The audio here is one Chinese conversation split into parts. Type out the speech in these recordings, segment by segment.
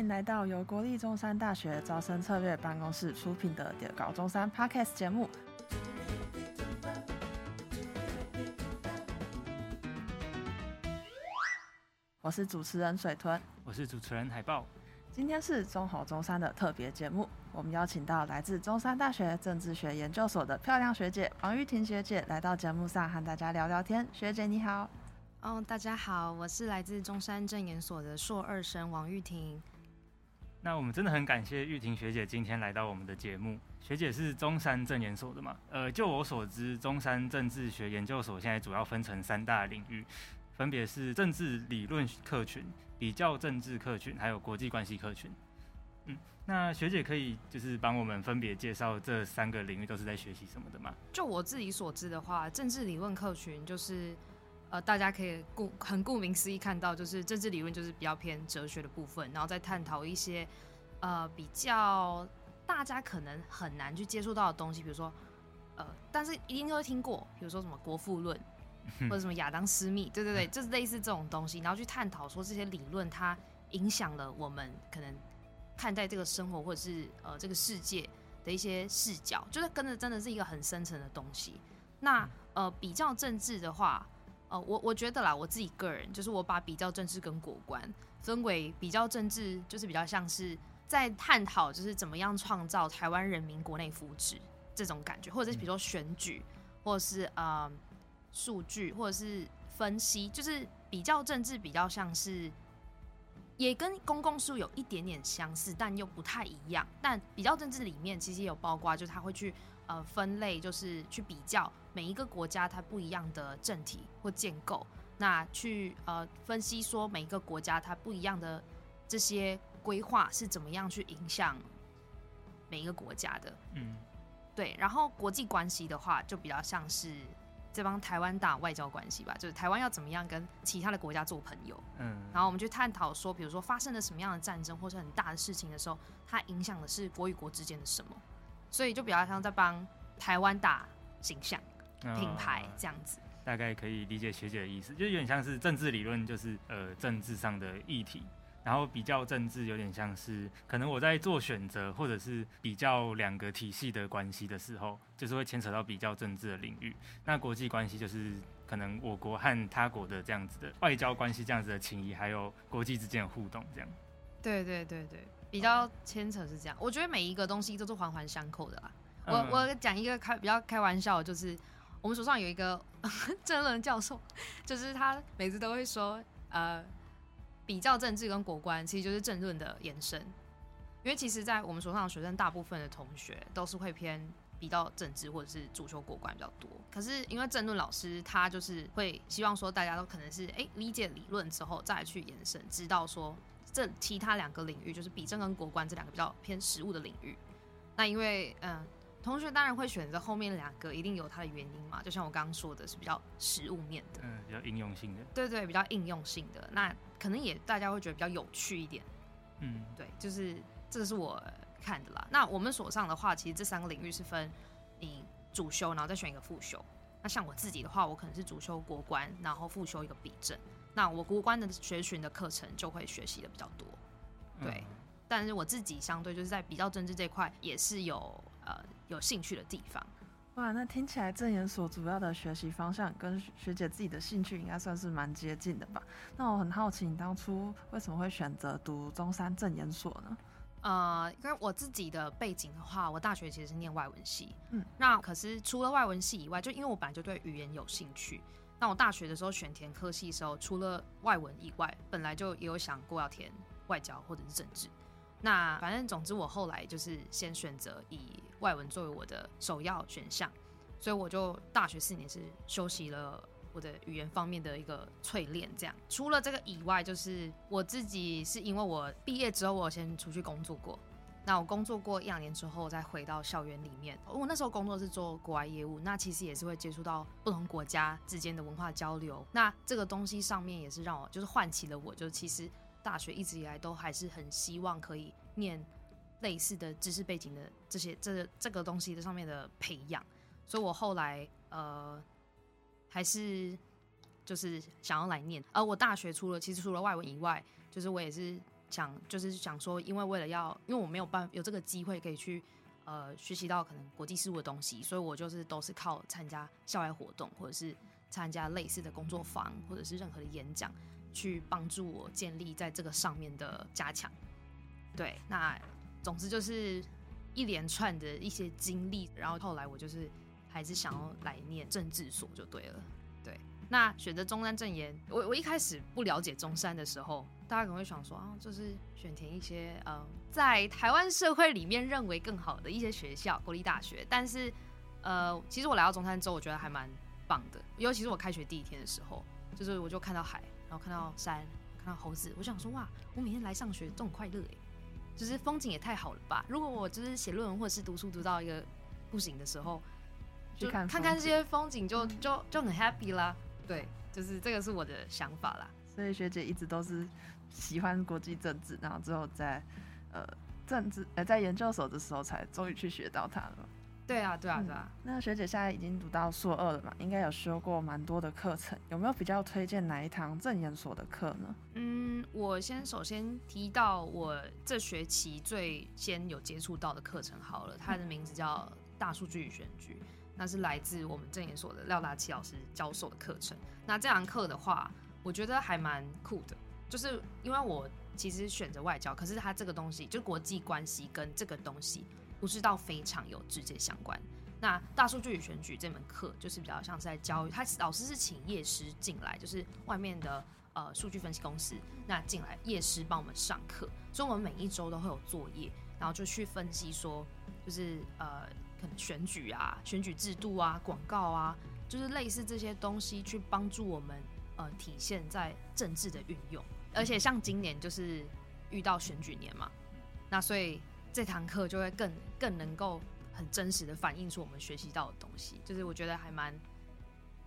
迎来到由国立中山大学招生策略办公室出品的《中高中山》Podcast 节目。我是主持人水豚，我是主持人海豹。今天是中猴中山的特别节目，我们邀请到来自中山大学政治学研究所的漂亮学姐王玉婷学姐来到节目上和大家聊聊天。学姐你好。哦，大家好，我是来自中山政研所的硕二生王玉婷。那我们真的很感谢玉婷学姐今天来到我们的节目。学姐是中山政研所的嘛？呃，就我所知，中山政治学研究所现在主要分成三大领域，分别是政治理论课群、比较政治课群，还有国际关系课群。嗯，那学姐可以就是帮我们分别介绍这三个领域都是在学习什么的吗？就我自己所知的话，政治理论课群就是。呃，大家可以顾很顾名思义看到，就是政治理论就是比较偏哲学的部分，然后再探讨一些呃比较大家可能很难去接触到的东西，比如说呃，但是一定都会听过，比如说什么国富论或者什么亚当斯密，对对对，就是类似这种东西，然后去探讨说这些理论它影响了我们可能看待这个生活或者是呃这个世界的一些视角，就是跟着真的是一个很深层的东西。那呃比较政治的话。呃，我我觉得啦，我自己个人就是我把比较政治跟国关分为比较政治，就是比较像是在探讨就是怎么样创造台湾人民国内福祉这种感觉，或者是比如说选举，或者是呃数据，或者是分析，就是比较政治比较像是也跟公共事务有一点点相似，但又不太一样。但比较政治里面其实也有包括，就是他会去。呃，分类就是去比较每一个国家它不一样的政体或建构，那去呃分析说每一个国家它不一样的这些规划是怎么样去影响每一个国家的。嗯，对。然后国际关系的话，就比较像是这帮台湾打外交关系吧，就是台湾要怎么样跟其他的国家做朋友。嗯。然后我们去探讨说，比如说发生了什么样的战争或是很大的事情的时候，它影响的是国与国之间的什么。所以就比较像在帮台湾打形象品牌这样子，大概可以理解学姐的意思，就有点像是政治理论，就是呃政治上的议题，然后比较政治有点像是可能我在做选择或者是比较两个体系的关系的时候，就是会牵扯到比较政治的领域。那国际关系就是可能我国和他国的这样子的外交关系，这样子的情谊，还有国际之间的互动这样。对对对对。比较牵扯是这样，我觉得每一个东西都是环环相扣的啦。我我讲一个开比较开玩笑，就是我们手上有一个 政论教授，就是他每次都会说，呃，比较政治跟国关其实就是政论的延伸。因为其实，在我们手上的学生，大部分的同学都是会偏比较政治或者是主修国关比较多。可是因为政论老师他就是会希望说，大家都可能是哎理解理论之后再去延伸，知道说。这其他两个领域就是比政跟国关这两个比较偏实务的领域。那因为嗯，同学当然会选择后面两个，一定有它的原因嘛。就像我刚刚说的是比较实务面的，嗯，比较应用性的。对对，比较应用性的。那可能也大家会觉得比较有趣一点。嗯，对，就是这个是我看的啦。那我们所上的话，其实这三个领域是分你主修，然后再选一个副修。那像我自己的话，我可能是主修国关，然后副修一个比政。那我国关的学群的课程就会学习的比较多，对。嗯、但是我自己相对就是在比较政治这块也是有呃有兴趣的地方。哇，那听起来政研所主要的学习方向跟学姐自己的兴趣应该算是蛮接近的吧？那我很好奇，你当初为什么会选择读中山政研所呢？呃，因为我自己的背景的话，我大学其实是念外文系，嗯，那可是除了外文系以外，就因为我本来就对语言有兴趣。那我大学的时候选填科系的时候，除了外文以外，本来就也有想过要填外交或者是政治。那反正总之，我后来就是先选择以外文作为我的首要选项，所以我就大学四年是修习了我的语言方面的一个淬炼。这样，除了这个以外，就是我自己是因为我毕业之后，我先出去工作过。那我工作过一两年之后，再回到校园里面。我那时候工作是做国外业务，那其实也是会接触到不同国家之间的文化交流。那这个东西上面也是让我就是唤起了我，就是其实大学一直以来都还是很希望可以念类似的知识背景的这些这这个东西的上面的培养。所以我后来呃还是就是想要来念。而我大学除了其实除了外文以外，就是我也是。想就是想说，因为为了要，因为我没有办有这个机会可以去呃学习到可能国际事务的东西，所以我就是都是靠参加校外活动，或者是参加类似的工作坊，或者是任何的演讲，去帮助我建立在这个上面的加强。对，那总之就是一连串的一些经历，然后后来我就是还是想要来念政治所就对了。对，那选择中山正研，我我一开始不了解中山的时候。大家可能会想说啊，就是选填一些呃，在台湾社会里面认为更好的一些学校，国立大学。但是，呃，其实我来到中山之后，我觉得还蛮棒的。尤其是我开学第一天的时候，就是我就看到海，然后看到山，看到猴子，我想说哇，我每天来上学都很快乐哎，就是风景也太好了吧。如果我就是写论文或者是读书读到一个不行的时候，就看看看这些风景就就就很 happy 啦。对，就是这个是我的想法啦。所以学姐一直都是。喜欢国际政治，然后之后在呃政治呃在研究所的时候，才终于去学到它了。对啊，对啊，对啊。嗯，那学姐现在已经读到硕二了嘛，应该有修过蛮多的课程，有没有比较推荐哪一堂政研所的课呢？嗯，我先首先提到我这学期最先有接触到的课程好了，它的名字叫大数据与选举，那是来自我们政研所的廖达奇老师教授的课程。那这堂课的话，我觉得还蛮酷的。就是因为我其实选择外交，可是它这个东西就国际关系跟这个东西不是到非常有直接相关。那大数据与选举这门课就是比较像是在教育，他老师是请业师进来，就是外面的呃数据分析公司，那进来业师帮我们上课，所以我们每一周都会有作业，然后就去分析说，就是呃可能选举啊、选举制度啊、广告啊，就是类似这些东西去帮助我们呃体现在政治的运用。而且像今年就是遇到选举年嘛，那所以这堂课就会更更能够很真实的反映出我们学习到的东西，就是我觉得还蛮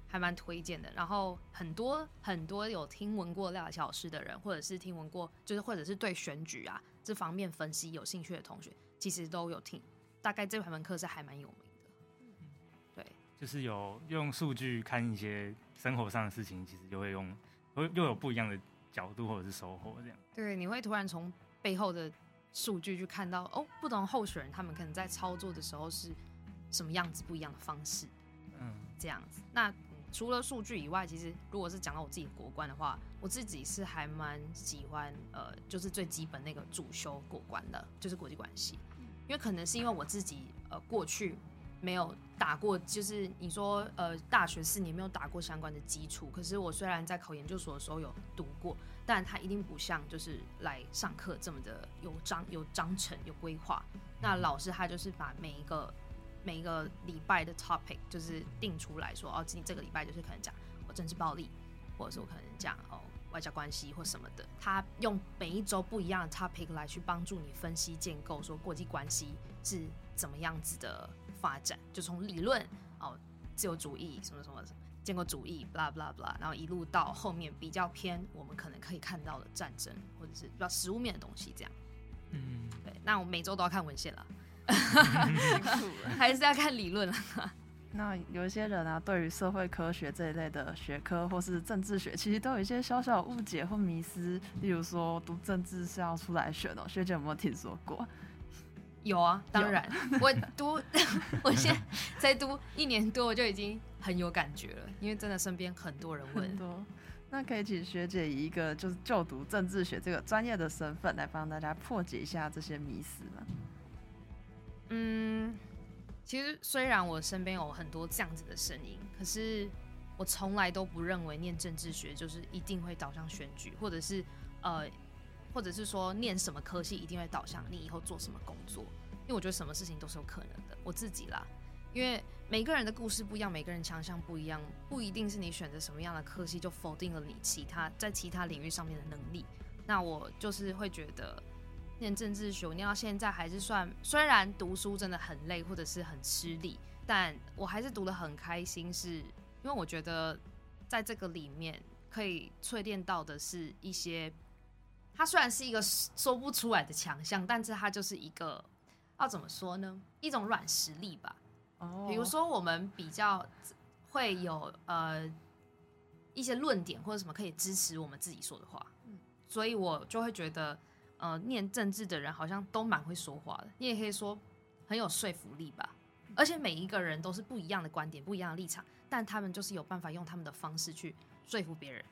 还蛮推荐的。然后很多很多有听闻过廖老师的人，或者是听闻过，就是或者是对选举啊这方面分析有兴趣的同学，其实都有听。大概这门课是还蛮有名的，对，就是有用数据看一些生活上的事情，其实就会用，又又有不一样的。角度或者是收获这样，对，你会突然从背后的数据去看到哦，不同候选人他们可能在操作的时候是什么样子，不一样的方式，嗯，这样子。那、嗯、除了数据以外，其实如果是讲到我自己的国关的话，我自己是还蛮喜欢呃，就是最基本那个主修国关的，就是国际关系，因为可能是因为我自己呃过去。没有打过，就是你说呃，大学四年没有打过相关的基础。可是我虽然在考研究所的时候有读过，但它一定不像就是来上课这么的有章有章程有规划。那老师他就是把每一个每一个礼拜的 topic 就是定出来说，哦，今这个礼拜就是可能讲我政治暴力，或者是我可能讲哦外交关系或什么的。他用每一周不一样的 topic 来去帮助你分析建构，说国际关系是怎么样子的。发展就从理论哦，自由主义什么什么什么建构主义，blah blah blah，然后一路到后面比较偏我们可能可以看到的战争或者是比较实物面的东西，这样。嗯，对。那我每周都要看文献了，还是要看理论了。那有一些人啊，对于社会科学这一类的学科或是政治学，其实都有一些小小误解或迷思。例如说，读政治是要出来选哦，学姐有没有听说过？有啊，当然，我读，我现在才读一年多，我就已经很有感觉了，因为真的身边很多人问。很多，那可以请学姐以一个就是就读政治学这个专业的身份来帮大家破解一下这些迷思吗？嗯，其实虽然我身边有很多这样子的声音，可是我从来都不认为念政治学就是一定会导向选举，或者是呃。或者是说念什么科系一定会导向你以后做什么工作，因为我觉得什么事情都是有可能的。我自己啦，因为每个人的故事不一样，每个人强项不一样，不一定是你选择什么样的科系就否定了你其他在其他领域上面的能力。那我就是会觉得念政治学，我念到现在还是算，虽然读书真的很累或者是很吃力，但我还是读得很开心，是因为我觉得在这个里面可以淬炼到的是一些。它虽然是一个说不出来的强项，但是它就是一个要怎么说呢？一种软实力吧。哦。比如说，我们比较会有呃一些论点或者什么可以支持我们自己说的话。嗯。所以我就会觉得，呃，念政治的人好像都蛮会说话的，你也可以说很有说服力吧。而且每一个人都是不一样的观点、不一样的立场，但他们就是有办法用他们的方式去说服别人，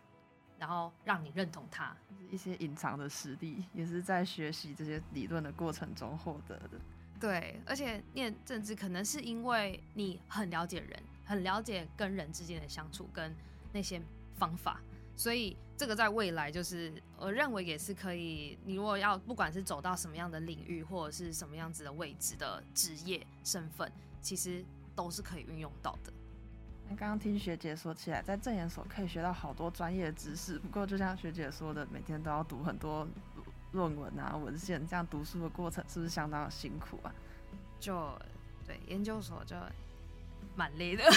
然后让你认同他。一些隐藏的实力，也是在学习这些理论的过程中获得的。对，而且念政治可能是因为你很了解人，很了解跟人之间的相处跟那些方法，所以这个在未来就是我认为也是可以。你如果要不管是走到什么样的领域，或者是什么样子的位置的职业身份。其实都是可以运用到的。那刚刚听学姐说起来，在证研所可以学到好多专业知识。不过，就像学姐说的，每天都要读很多论文啊、文献，这样读书的过程是不是相当的辛苦啊？就对，研究所就蛮累的。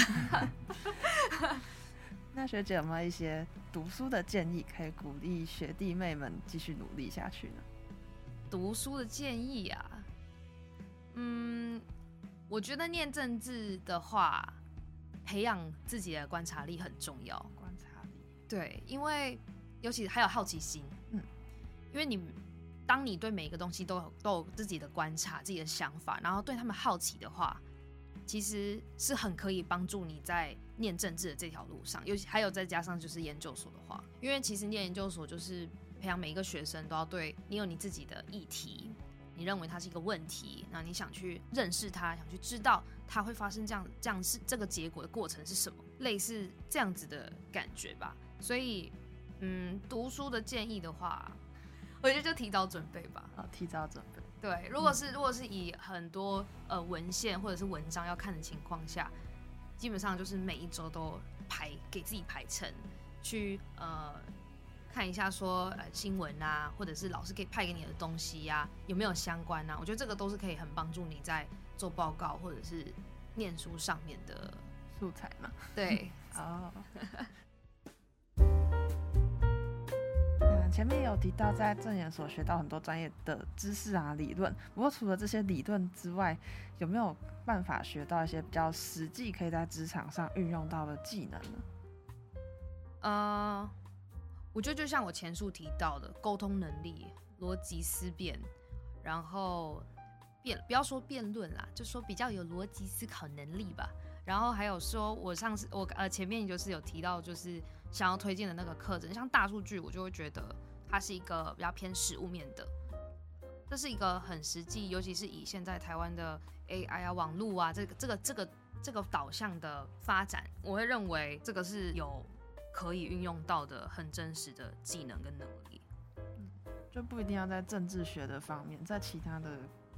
那学姐有没有一些读书的建议，可以鼓励学弟妹们继续努力下去呢？读书的建议啊，嗯。我觉得念政治的话，培养自己的观察力很重要。观察力，对，因为尤其还有好奇心。嗯，因为你当你对每一个东西都有都有自己的观察、自己的想法，然后对他们好奇的话，其实是很可以帮助你在念政治的这条路上。尤其还有再加上就是研究所的话，因为其实念研究所就是培养每一个学生都要对你有你自己的议题。你认为它是一个问题，那你想去认识它，想去知道它会发生这样这样是这个结果的过程是什么，类似这样子的感觉吧。所以，嗯，读书的建议的话，我觉得就提早准备吧。好，提早准备。对，如果是如果是以很多呃文献或者是文章要看的情况下，基本上就是每一周都排给自己排程去呃。看一下说呃新闻啊，或者是老师可以派给你的东西呀、啊，有没有相关啊？我觉得这个都是可以很帮助你在做报告或者是念书上面的素材嘛。对，哦。前面有提到在证研所学到很多专业的知识啊理论，不过除了这些理论之外，有没有办法学到一些比较实际可以在职场上运用到的技能呢？呃。我觉得就像我前述提到的，沟通能力、逻辑思辨，然后辩不要说辩论啦，就说比较有逻辑思考能力吧。然后还有说，我上次我呃前面就是有提到，就是想要推荐的那个课程，像大数据，我就会觉得它是一个比较偏实物面的，这是一个很实际，尤其是以现在台湾的 AI 啊、网络啊这个这个这个这个导向的发展，我会认为这个是有。可以运用到的很真实的技能跟能力，嗯，就不一定要在政治学的方面，在其他的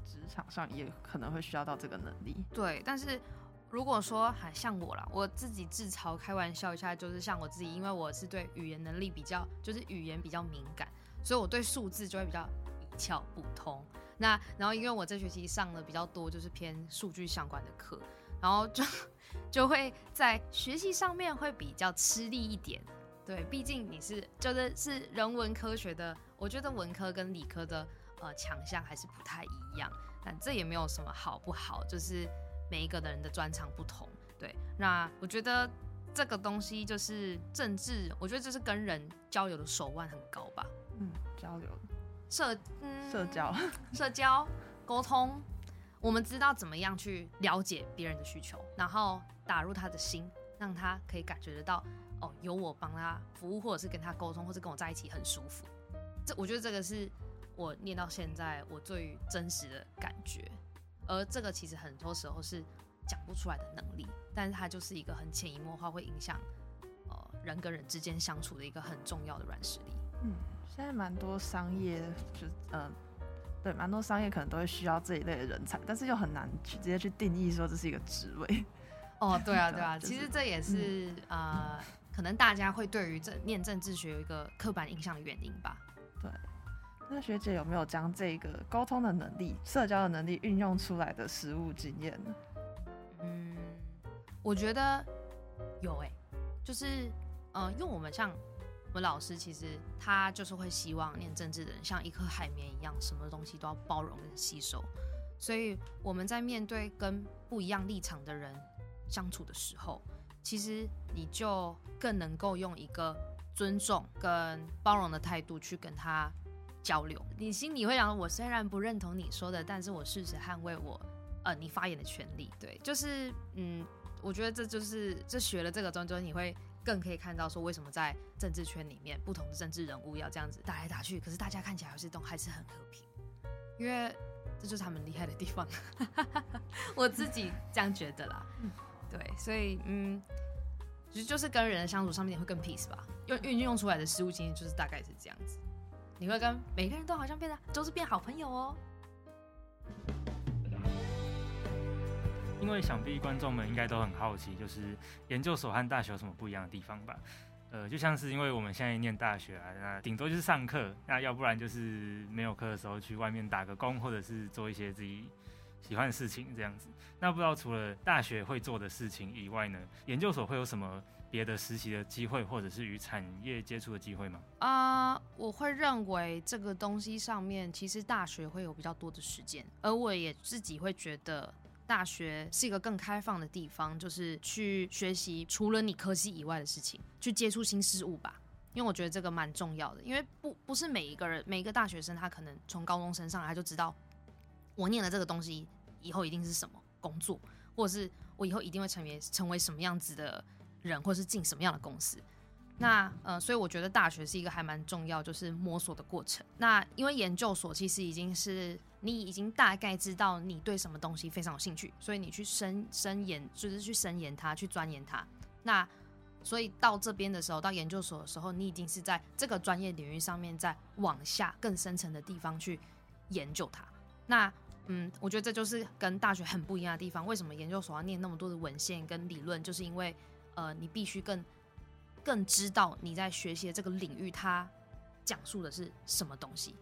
职场上也可能会需要到这个能力。对，但是如果说还像我啦，我自己自嘲开玩笑一下，就是像我自己，因为我是对语言能力比较，就是语言比较敏感，所以我对数字就会比较一窍不通。那然后因为我这学期上了比较多，就是偏数据相关的课，然后就。就会在学习上面会比较吃力一点，对，毕竟你是就是是人文科学的，我觉得文科跟理科的呃强项还是不太一样，但这也没有什么好不好，就是每一个人的专长不同，对，那我觉得这个东西就是政治，我觉得这是跟人交流的手腕很高吧，嗯，交流，社，嗯，社交，社交，沟通。我们知道怎么样去了解别人的需求，然后打入他的心，让他可以感觉得到，哦，有我帮他服务，或者是跟他沟通，或者跟我在一起很舒服。这我觉得这个是我念到现在我最真实的感觉，而这个其实很多时候是讲不出来的能力，但是它就是一个很潜移默化会影响呃人跟人之间相处的一个很重要的软实力。嗯，现在蛮多商业就呃。对，蛮多商业可能都会需要这一类的人才，但是又很难去直接去定义说这是一个职位。哦，对啊，对啊，就是、其实这也是、嗯、呃，可能大家会对于这念政治学有一个刻板印象的原因吧。对，那学姐有没有将这个沟通的能力、社交的能力运用出来的实务经验呢？嗯，我觉得有诶、就是呃，因为我们像。我们老师其实他就是会希望念政治的人像一颗海绵一样，什么东西都要包容跟吸收。所以我们在面对跟不一样立场的人相处的时候，其实你就更能够用一个尊重跟包容的态度去跟他交流。你心里会想，我虽然不认同你说的，但是我誓死捍卫我呃你发言的权利。对，就是嗯，我觉得这就是这学了这个之后，你会更可以看到说，为什么在政治圈里面，不同的政治人物要这样子打来打去，可是大家看起来还是都还是很和平，因为这就是他们厉害的地方。我自己这样觉得啦。对，所以嗯。其实就是跟人的相处上面会更 peace 吧，用运用出来的实务经验就是大概是这样子，你会跟每个人都好像变得都是变好朋友哦。因为想必观众们应该都很好奇，就是研究所和大学有什么不一样的地方吧？呃，就像是因为我们现在念大学啊，那顶多就是上课，那要不然就是没有课的时候去外面打个工，或者是做一些自己喜欢的事情这样子。那不知道除了大学会做的事情以外呢，研究所会有什么别的实习的机会，或者是与产业接触的机会吗？啊、我会认为这个东西上面其实大学会有比较多的时间，而我也自己会觉得大学是一个更开放的地方，就是去学习除了你科系以外的事情，去接触新事物吧。因为我觉得这个蛮重要的，因为不不是每一个人每一个大学生他可能从高中生上来就知道我念了这个东西以后一定是什么。工作，或者是我以后一定会成为成为什么样子的人，或是进什么样的公司。那呃，所以我觉得大学是一个还蛮重要，就是摸索的过程。那因为研究所其实已经是你已经大概知道你对什么东西非常有兴趣，所以你去深深研，就是去深研它，去钻研它。那所以到这边的时候，到研究所的时候，你已经是在这个专业领域上面，再往下更深层的地方去研究它。那嗯，我觉得这就是跟大学很不一样的地方。为什么研究所要念那么多的文献跟理论？就是因为，呃，你必须更更知道你在学习的这个领域它讲述的是什么东西。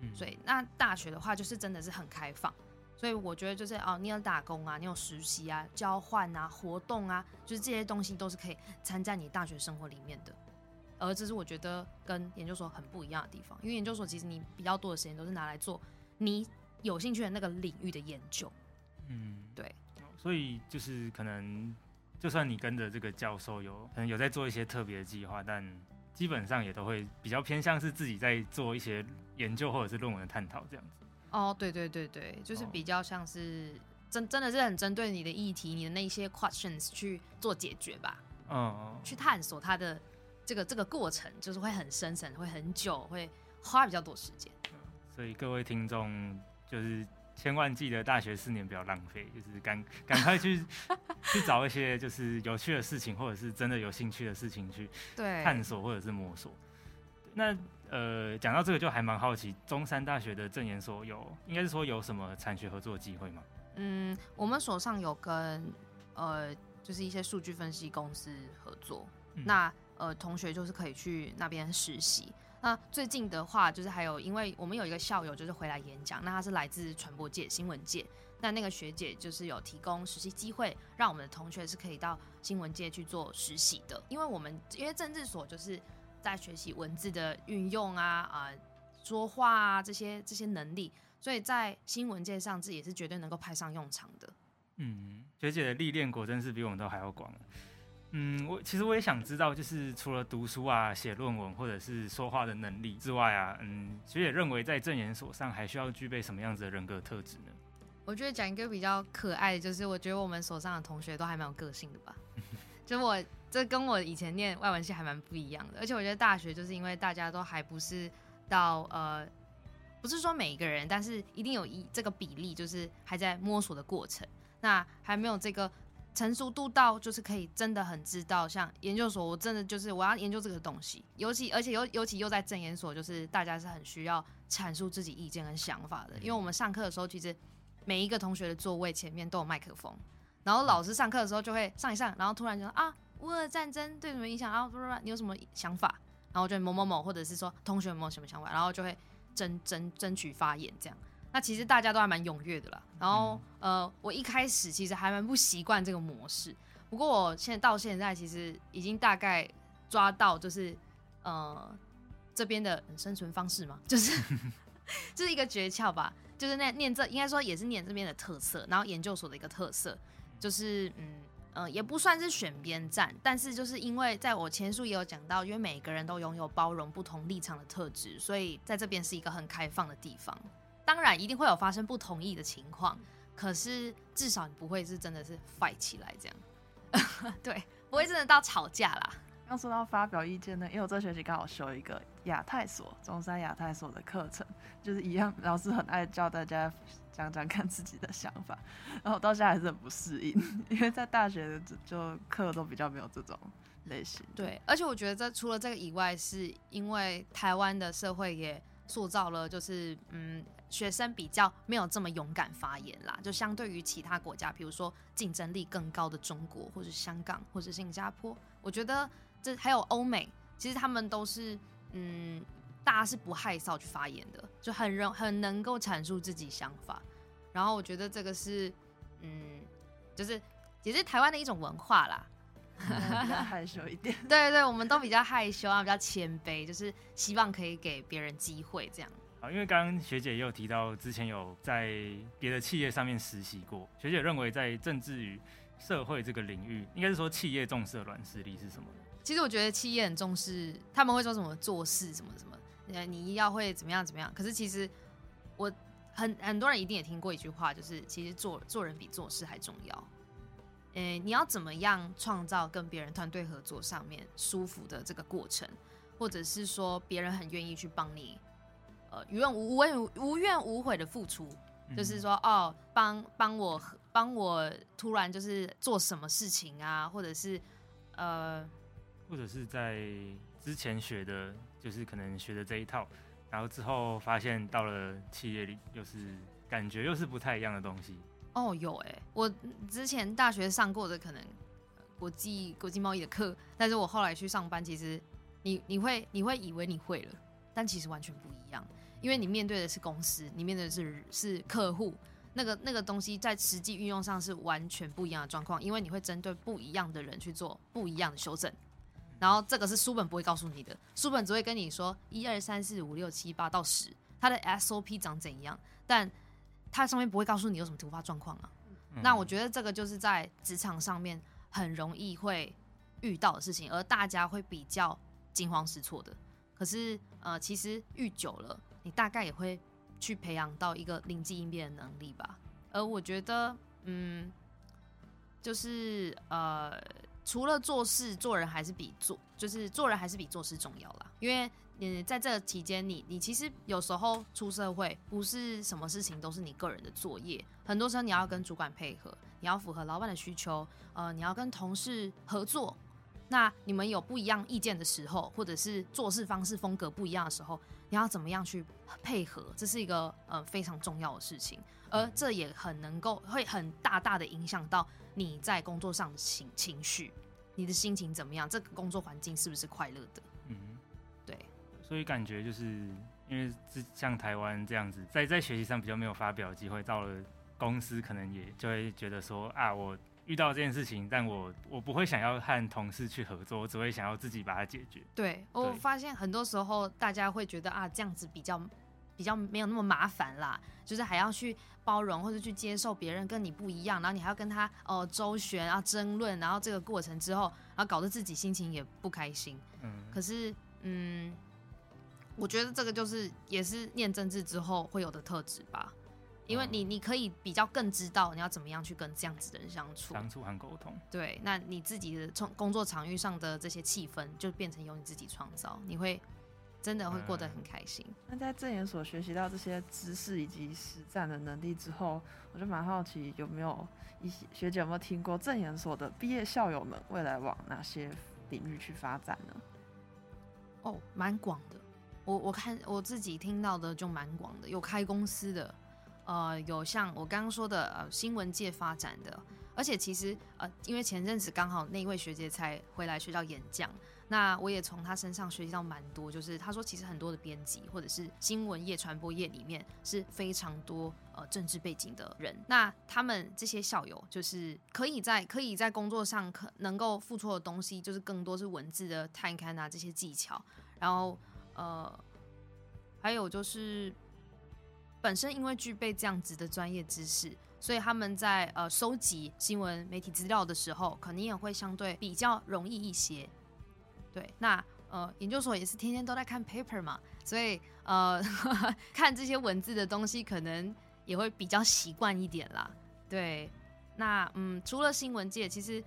嗯，所以那大学的话就是真的是很开放。所以我觉得就是哦，你有打工啊，你有实习啊，交换啊，活动啊，就是这些东西都是可以参在你大学生活里面的。而这是我觉得跟研究所很不一样的地方，因为研究所其实你比较多的时间都是拿来做你。有兴趣的那个领域的研究，嗯，对，所以就是可能，就算你跟着这个教授有可能有在做一些特别的计划，但基本上也都会比较偏向是自己在做一些研究或者是论文的探讨这样子。哦，对对对对，就是比较像是真真的是很针对你的议题，你的那些 questions 去做解决吧，嗯，去探索它的这个这个过程，就是会很深层，会很久，会花比较多时间。所以各位听众。就是千万记得大学四年不要浪费，就是赶赶快去 去找一些就是有趣的事情，或者是真的有兴趣的事情去探索或者是摸索。那呃，讲到这个就还蛮好奇，中山大学的政研所有应该是说有什么产学合作机会吗？嗯，我们所上有跟呃就是一些数据分析公司合作，嗯、那呃同学就是可以去那边实习。那最近的话，就是还有，因为我们有一个校友就是回来演讲，那他是来自传播界、新闻界，那那个学姐就是有提供实习机会，让我们的同学是可以到新闻界去做实习的。因为我们因为政治所就是在学习文字的运用啊啊、说话啊这些这些能力，所以在新闻界上这也是绝对能够派上用场的。嗯，学姐的历练果真是比我们都还要广。嗯，我其实我也想知道，就是除了读书啊、写论文或者是说话的能力之外啊，嗯，学姐认为在证研所上还需要具备什么样子的人格特质呢？我觉得讲一个比较可爱的，就是我觉得我们所上的同学都还蛮有个性的吧。就我这跟我以前念外文系还蛮不一样的，而且我觉得大学就是因为大家都还不是到呃，不是说每一个人，但是一定有一这个比例，就是还在摸索的过程，那还没有这个。成熟度到就是可以真的很知道，像研究所，我真的就是我要研究这个东西，尤其而且尤尤其又在政研所，就是大家是很需要阐述自己意见跟想法的，因为我们上课的时候，其实每一个同学的座位前面都有麦克风，然后老师上课的时候就会上一上，然后突然就说啊，乌尔战争对什么影响啊？不不不，你有什么想法？然后就某某某，或者是说同学有没有什么想法？然后就会争争争取发言这样。那其实大家都还蛮踊跃的啦，然后呃，我一开始其实还蛮不习惯这个模式，不过我现在到现在其实已经大概抓到，就是呃这边的生存方式嘛，就是 这是一个诀窍吧，就是那念这应该说也是念这边的特色，然后研究所的一个特色，就是嗯，嗯、呃，也不算是选边站，但是就是因为在我前述也有讲到，因为每个人都拥有包容不同立场的特质，所以在这边是一个很开放的地方。当然，一定会有发生不同意的情况，可是至少你不会是真的是 fight 起来这样，对，不会真的到吵架啦。刚说到发表意见呢，因为我这学期刚好修一个亚太所中山亚太所的课程，就是一样，老师很爱教大家讲讲看自己的想法，然后到现在还是很不适应，因为在大学的就课都比较没有这种类型。对，而且我觉得这除了这个以外，是因为台湾的社会也塑造了，就是嗯，学生比较没有这么勇敢发言啦，就相对于其他国家，比如说竞争力更高的中国或者香港或者新加坡，我觉得。这还有欧美，其实他们都是，嗯，大家是不害臊去发言的，就很容很能够阐述自己想法。然后我觉得这个是，嗯，就是也是台湾的一种文化啦。比较害羞一点。对对，我们都比较害羞啊，比较谦卑，就是希望可以给别人机会这样。啊，因为刚刚学姐也有提到，之前有在别的企业上面实习过。学姐认为，在政治与社会这个领域，应该是说企业重视的软实力是什么？其实我觉得企业很重视，他们会说什么做事什么什么，呃，你要会怎么样怎么样。可是其实我很很多人一定也听过一句话，就是其实做做人比做事还重要。诶，你要怎么样创造跟别人团队合作上面舒服的这个过程，或者是说别人很愿意去帮你，呃，无怨无无无怨无悔的付出，就是说哦，帮帮我帮我突然就是做什么事情啊，或者是呃。或者是在之前学的，就是可能学的这一套，然后之后发现到了企业里，又是感觉又是不太一样的东西。哦，有哎、欸，我之前大学上过的可能国际国际贸易的课，但是我后来去上班，其实你你会你会以为你会了，但其实完全不一样，因为你面对的是公司，你面对的是是客户，那个那个东西在实际运用上是完全不一样的状况，因为你会针对不一样的人去做不一样的修正。然后这个是书本不会告诉你的，书本只会跟你说一二三四五六七八到十，它的 SOP 长怎样，但它上面不会告诉你有什么突发状况啊。嗯。那我觉得这个就是在职场上面很容易会遇到的事情，而大家会比较惊慌失措的。可是呃，其实遇久了，你大概也会去培养到一个灵机应变的能力吧。而我觉得，嗯，就是呃。除了做事，做人还是比做，就是做人还是比做事重要啦。因为，嗯，在这期间，你你其实有时候出社会，不是什么事情都是你个人的作业，很多时候你要跟主管配合，你要符合老板的需求，呃，你要跟同事合作。那你们有不一样意见的时候，或者是做事方式风格不一样的时候，你要怎么样去配合？这是一个呃非常重要的事情，而这也很能够会很大大的影响到你在工作上的情情绪，你的心情怎么样？这个工作环境是不是快乐的？嗯，对。所以感觉就是因为是像台湾这样子，在在学习上比较没有发表机会，到了公司可能也就会觉得说啊我。遇到这件事情，但我我不会想要和同事去合作，我只会想要自己把它解决。对，我发现很多时候大家会觉得啊，这样子比较比较没有那么麻烦啦，就是还要去包容或者去接受别人跟你不一样，然后你还要跟他哦周旋啊争论，然后这个过程之后，然后搞得自己心情也不开心。嗯，可是嗯，我觉得这个就是也是念政治之后会有的特质吧。因为你你可以比较更知道你要怎么样去跟这样子的人相处，相处和沟通。对，那你自己的从工作场域上的这些气氛，就变成由你自己创造，你会真的会过得很开心。嗯、那在证研所学习到这些知识以及实战的能力之后，我就蛮好奇有没有一些学姐有没有听过证研所的毕业校友们未来往哪些领域去发展呢？哦，蛮广的。我我看我自己听到的就蛮广的，有开公司的。呃，有像我刚刚说的，呃，新闻界发展的，而且其实，呃，因为前阵子刚好那一位学姐才回来学校演讲，那我也从她身上学习到蛮多，就是她说其实很多的编辑或者是新闻业、传播业里面是非常多呃政治背景的人，那他们这些校友就是可以在可以在工作上可能够付出的东西，就是更多是文字的探勘啊这些技巧，然后呃，还有就是。本身因为具备这样子的专业知识，所以他们在呃收集新闻媒体资料的时候，肯定也会相对比较容易一些。对，那呃研究所也是天天都在看 paper 嘛，所以呃 看这些文字的东西，可能也会比较习惯一点啦。对，那嗯除了新闻界，其实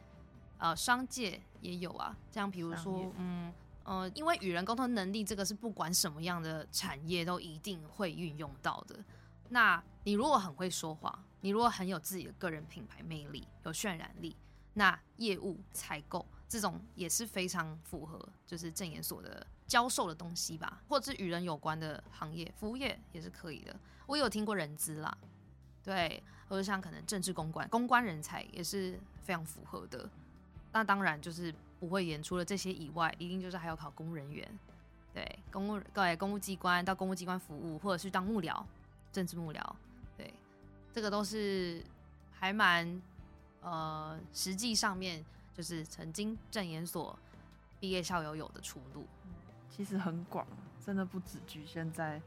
呃商界也有啊，像比如说嗯。呃，因为与人沟通能力，这个是不管什么样的产业都一定会运用到的。那你如果很会说话，你如果很有自己的个人品牌魅力，有渲染力，那业务、采购这种也是非常符合，就是证研所的教授的东西吧，或者是与人有关的行业，服务业也是可以的。我有听过人资啦，对，或者像可能政治公关、公关人才也是非常符合的。那当然就是。不会演，除了这些以外，一定就是还要考公务人员，对，公务对公务机关到公务机关服务，或者是当幕僚，政治幕僚，对，这个都是还蛮呃，实际上面就是曾经证研所毕业校友有的出路，其实很广，真的不只局限在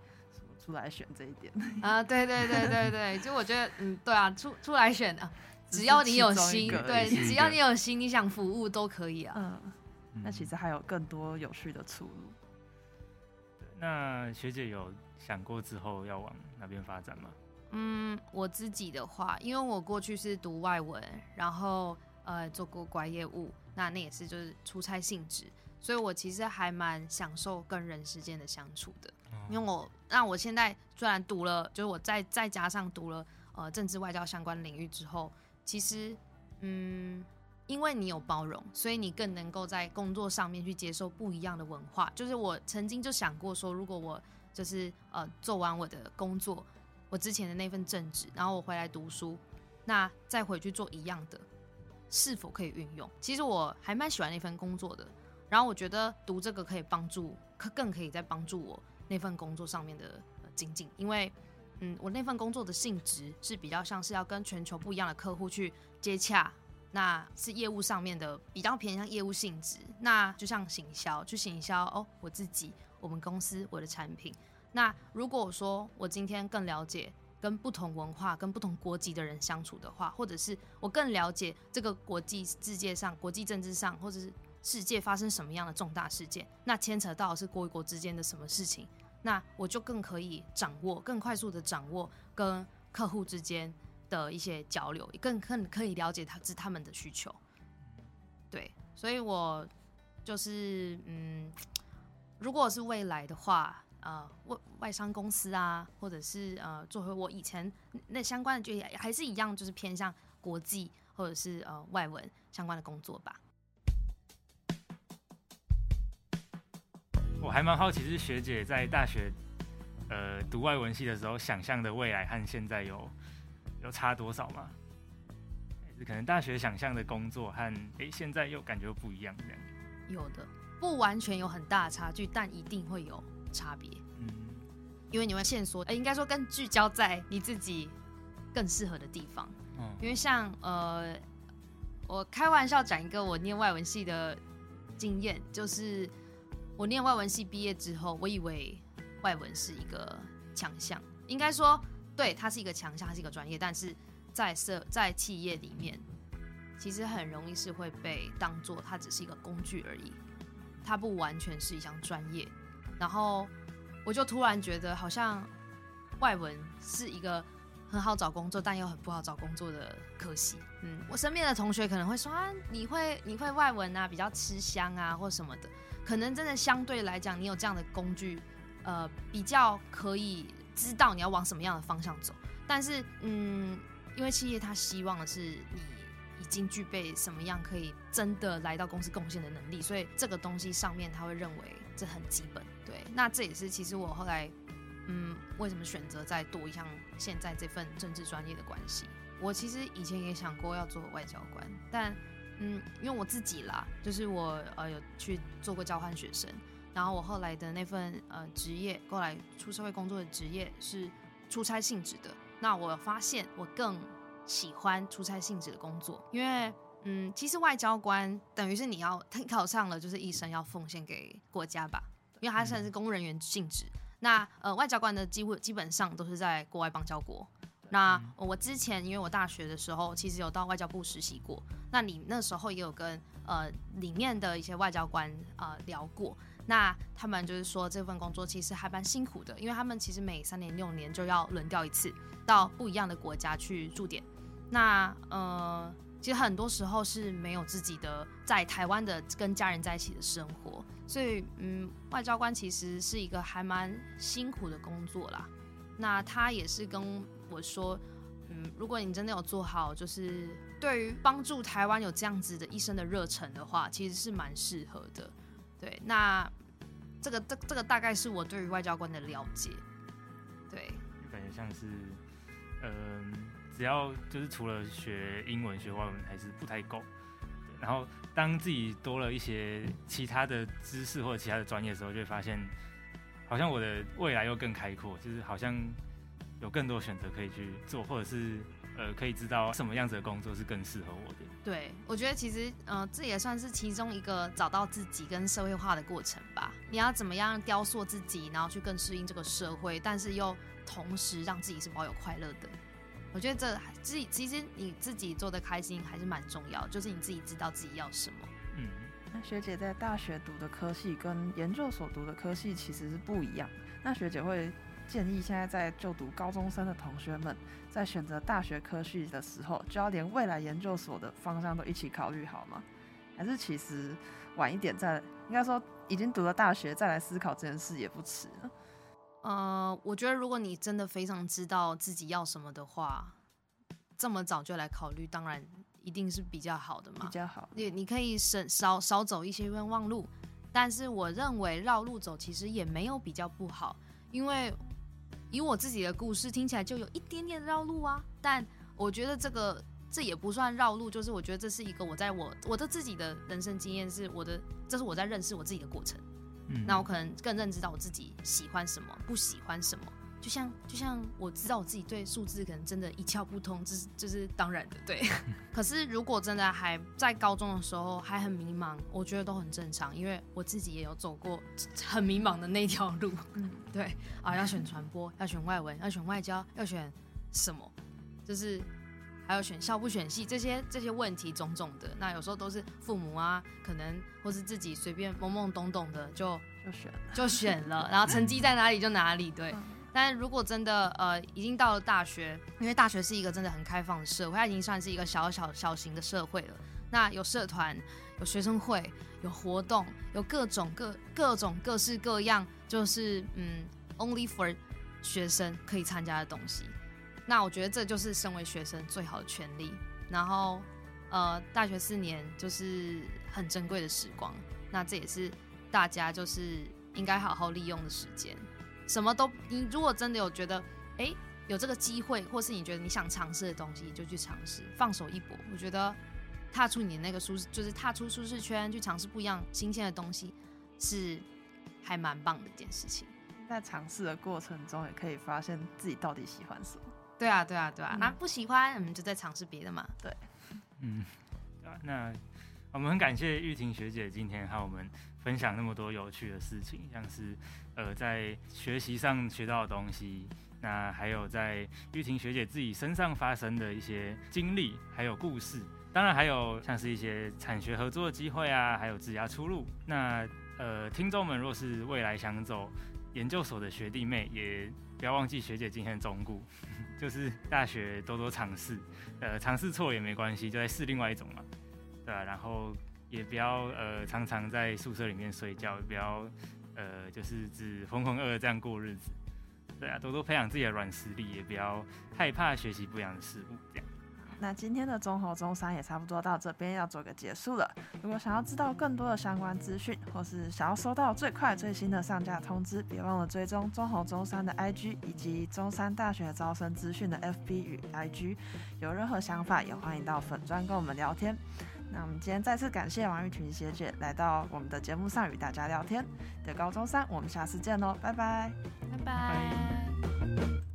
出来选这一点啊，对对对对对，就我觉得，嗯，对啊，出出来选的。只要你有心，对，只要你有心，你想服务都可以啊。嗯，那其实还有更多有趣的出路。那学姐有想过之后要往哪边发展吗？嗯，我自己的话，因为我过去是读外文，然后呃做过国外业务，那那也是就是出差性质，所以我其实还蛮享受跟人之间的相处的。哦、因为我那我现在虽然读了，就是我再再加上读了呃政治外交相关领域之后。其实，嗯，因为你有包容，所以你更能够在工作上面去接受不一样的文化。就是我曾经就想过说，如果我就是呃做完我的工作，我之前的那份正职，然后我回来读书，那再回去做一样的，是否可以运用？其实我还蛮喜欢那份工作的，然后我觉得读这个可以帮助，可更可以在帮助我那份工作上面的精进，因为。嗯，我那份工作的性质是比较像是要跟全球不一样的客户去接洽，那是业务上面的比较偏向业务性质。那就像行销，去行销哦，我自己、我们公司、我的产品。那如果说我今天更了解跟不同文化、跟不同国籍的人相处的话，或者是我更了解这个国际世界上、国际政治上，或者是世界发生什么样的重大事件，那牵扯到是国与国之间的什么事情。那我就更可以掌握，更快速的掌握跟客户之间的一些交流，更更可以了解他是他们的需求。对，所以我就是嗯，如果是未来的话，呃，外外商公司啊，或者是呃，做回我以前那相关的，就还是一样，就是偏向国际或者是呃外文相关的工作吧。我还蛮好奇，是学姐在大学，呃，读外文系的时候，想象的未来和现在有有差多少吗？可能大学想象的工作和诶、欸、现在又感觉不一样这样。有的，不完全有很大的差距，但一定会有差别。嗯，因为你会限缩，哎、欸，应该说更聚焦在你自己更适合的地方。嗯，因为像呃，我开玩笑讲一个我念外文系的经验，就是。我念外文系毕业之后，我以为外文是一个强项，应该说，对，它是一个强项，它是一个专业，但是在社在企业里面，其实很容易是会被当做它只是一个工具而已，它不完全是一项专业。然后我就突然觉得，好像外文是一个很好找工作，但又很不好找工作的科系。嗯，我身边的同学可能会说啊，你会你会外文啊，比较吃香啊，或什么的。可能真的相对来讲，你有这样的工具，呃，比较可以知道你要往什么样的方向走。但是，嗯，因为企业他希望的是你已经具备什么样可以真的来到公司贡献的能力，所以这个东西上面他会认为这很基本。对，那这也是其实我后来，嗯，为什么选择再读一项现在这份政治专业的关系。我其实以前也想过要做外交官，但。嗯，因为我自己啦，就是我呃有去做过交换学生，然后我后来的那份呃职业，过来出社会工作的职业是出差性质的。那我发现我更喜欢出差性质的工作，因为嗯，其实外交官等于是你要考上了，就是一生要奉献给国家吧，因为他算是公务人员性质。那呃外交官的机会基本上都是在国外邦交国。那我之前因为我大学的时候其实有到外交部实习过，那你那时候也有跟呃里面的一些外交官呃聊过，那他们就是说这份工作其实还蛮辛苦的，因为他们其实每三年六年就要轮调一次到不一样的国家去驻点，那呃。其实很多时候是没有自己的在台湾的跟家人在一起的生活，所以嗯，外交官其实是一个还蛮辛苦的工作啦。那他也是跟我说，嗯，如果你真的有做好，就是对于帮助台湾有这样子的一生的热忱的话，其实是蛮适合的。对，那这个这这个大概是我对于外交官的了解。对，就感觉像是，嗯、只要就是除了学英文、学外文还是不太够，然后当自己多了一些其他的知识或者其他的专业的时候，就会发现好像我的未来又更开阔，就是好像有更多选择可以去做，或者是呃可以知道什么样子的工作是更适合我的。对，我觉得其实呃这也算是其中一个找到自己跟社会化的过程吧。你要怎么样雕塑自己，然后去更适应这个社会，但是又同时让自己是保有快乐的。我觉得这自己其实你自己做的开心还是蛮重要，就是你自己知道自己要什么。嗯，那学姐在大学读的科系跟研究所读的科系其实是不一样。那学姐会建议现在在就读高中生的同学们，在选择大学科系的时候，就要连未来研究所的方向都一起考虑好吗？还是其实晚一点再，应该说已经读了大学再来思考这件事也不迟呢？呃，我觉得如果你真的非常知道自己要什么的话，这么早就来考虑，当然一定是比较好的嘛。比较好，你你可以省少少走一些冤枉路，但是我认为绕路走其实也没有比较不好，因为以我自己的故事听起来就有一点点绕路啊。但我觉得这个这也不算绕路，就是我觉得这是一个我在我我的自己的人生经验，是我的这是我在认识我自己的过程。嗯，那我可能更认知到我自己喜欢什么，不喜欢什么。就像就像我知道我自己对数字可能真的一窍不通，这是这是当然的，对。可是如果真的还在高中的时候还很迷茫，我觉得都很正常，因为我自己也有走过很迷茫的那条路。嗯，对啊，要选传播，要选外文，要选外交，要选什么，就是。还有选校不选系这些这些问题种种的，那有时候都是父母啊，可能或是自己随便懵懵懂懂的就就选就选了，然后成绩在哪里就哪里，对。但是如果真的呃已经到了大学，因为大学是一个真的很开放的社会，它已经算是一个小小小型的社会了。那有社团，有学生会，有活动，有各种各各种各式各样，就是嗯，only for 学生可以参加的东西。那我觉得这就是身为学生最好的权利。然后，呃，大学四年就是很珍贵的时光。那这也是大家就是应该好好利用的时间。什么都，你如果真的有觉得，哎，有这个机会，或是你觉得你想尝试的东西，就去尝试，放手一搏。我觉得踏出你的那个舒适，就是踏出舒适圈，去尝试不一样新鲜的东西，是还蛮棒的一件事情。在尝试的过程中，也可以发现自己到底喜欢什么。对啊，对啊，对啊，那、嗯、不喜欢，我们就再尝试别的嘛。对，嗯，对啊，那我们很感谢玉婷学姐今天和我们分享那么多有趣的事情，像是呃在学习上学到的东西，那还有在玉婷学姐自己身上发生的一些经历，还有故事，当然还有像是一些产学合作的机会啊，还有职涯出路。那呃，听众们若是未来想走研究所的学弟妹，也不要忘记学姐今天的忠告。就是大学多多尝试，呃，尝试错也没关系，就在试另外一种嘛，对啊，然后也不要呃常常在宿舍里面睡觉，也不要呃就是只浑浑噩噩这样过日子，对啊，多多培养自己的软实力，也不要害怕学习不一样的事物，这样。那今天的中猴中山也差不多到这边要做个结束了。如果想要知道更多的相关资讯，或是想要收到最快最新的上架通知，别忘了追踪中猴中山的 IG 以及中山大学招生资讯的 FB 与 IG。有任何想法也欢迎到粉专跟我们聊天。那我们今天再次感谢王玉群学姐来到我们的节目上与大家聊天。的高中三，我们下次见喽，拜拜，拜拜。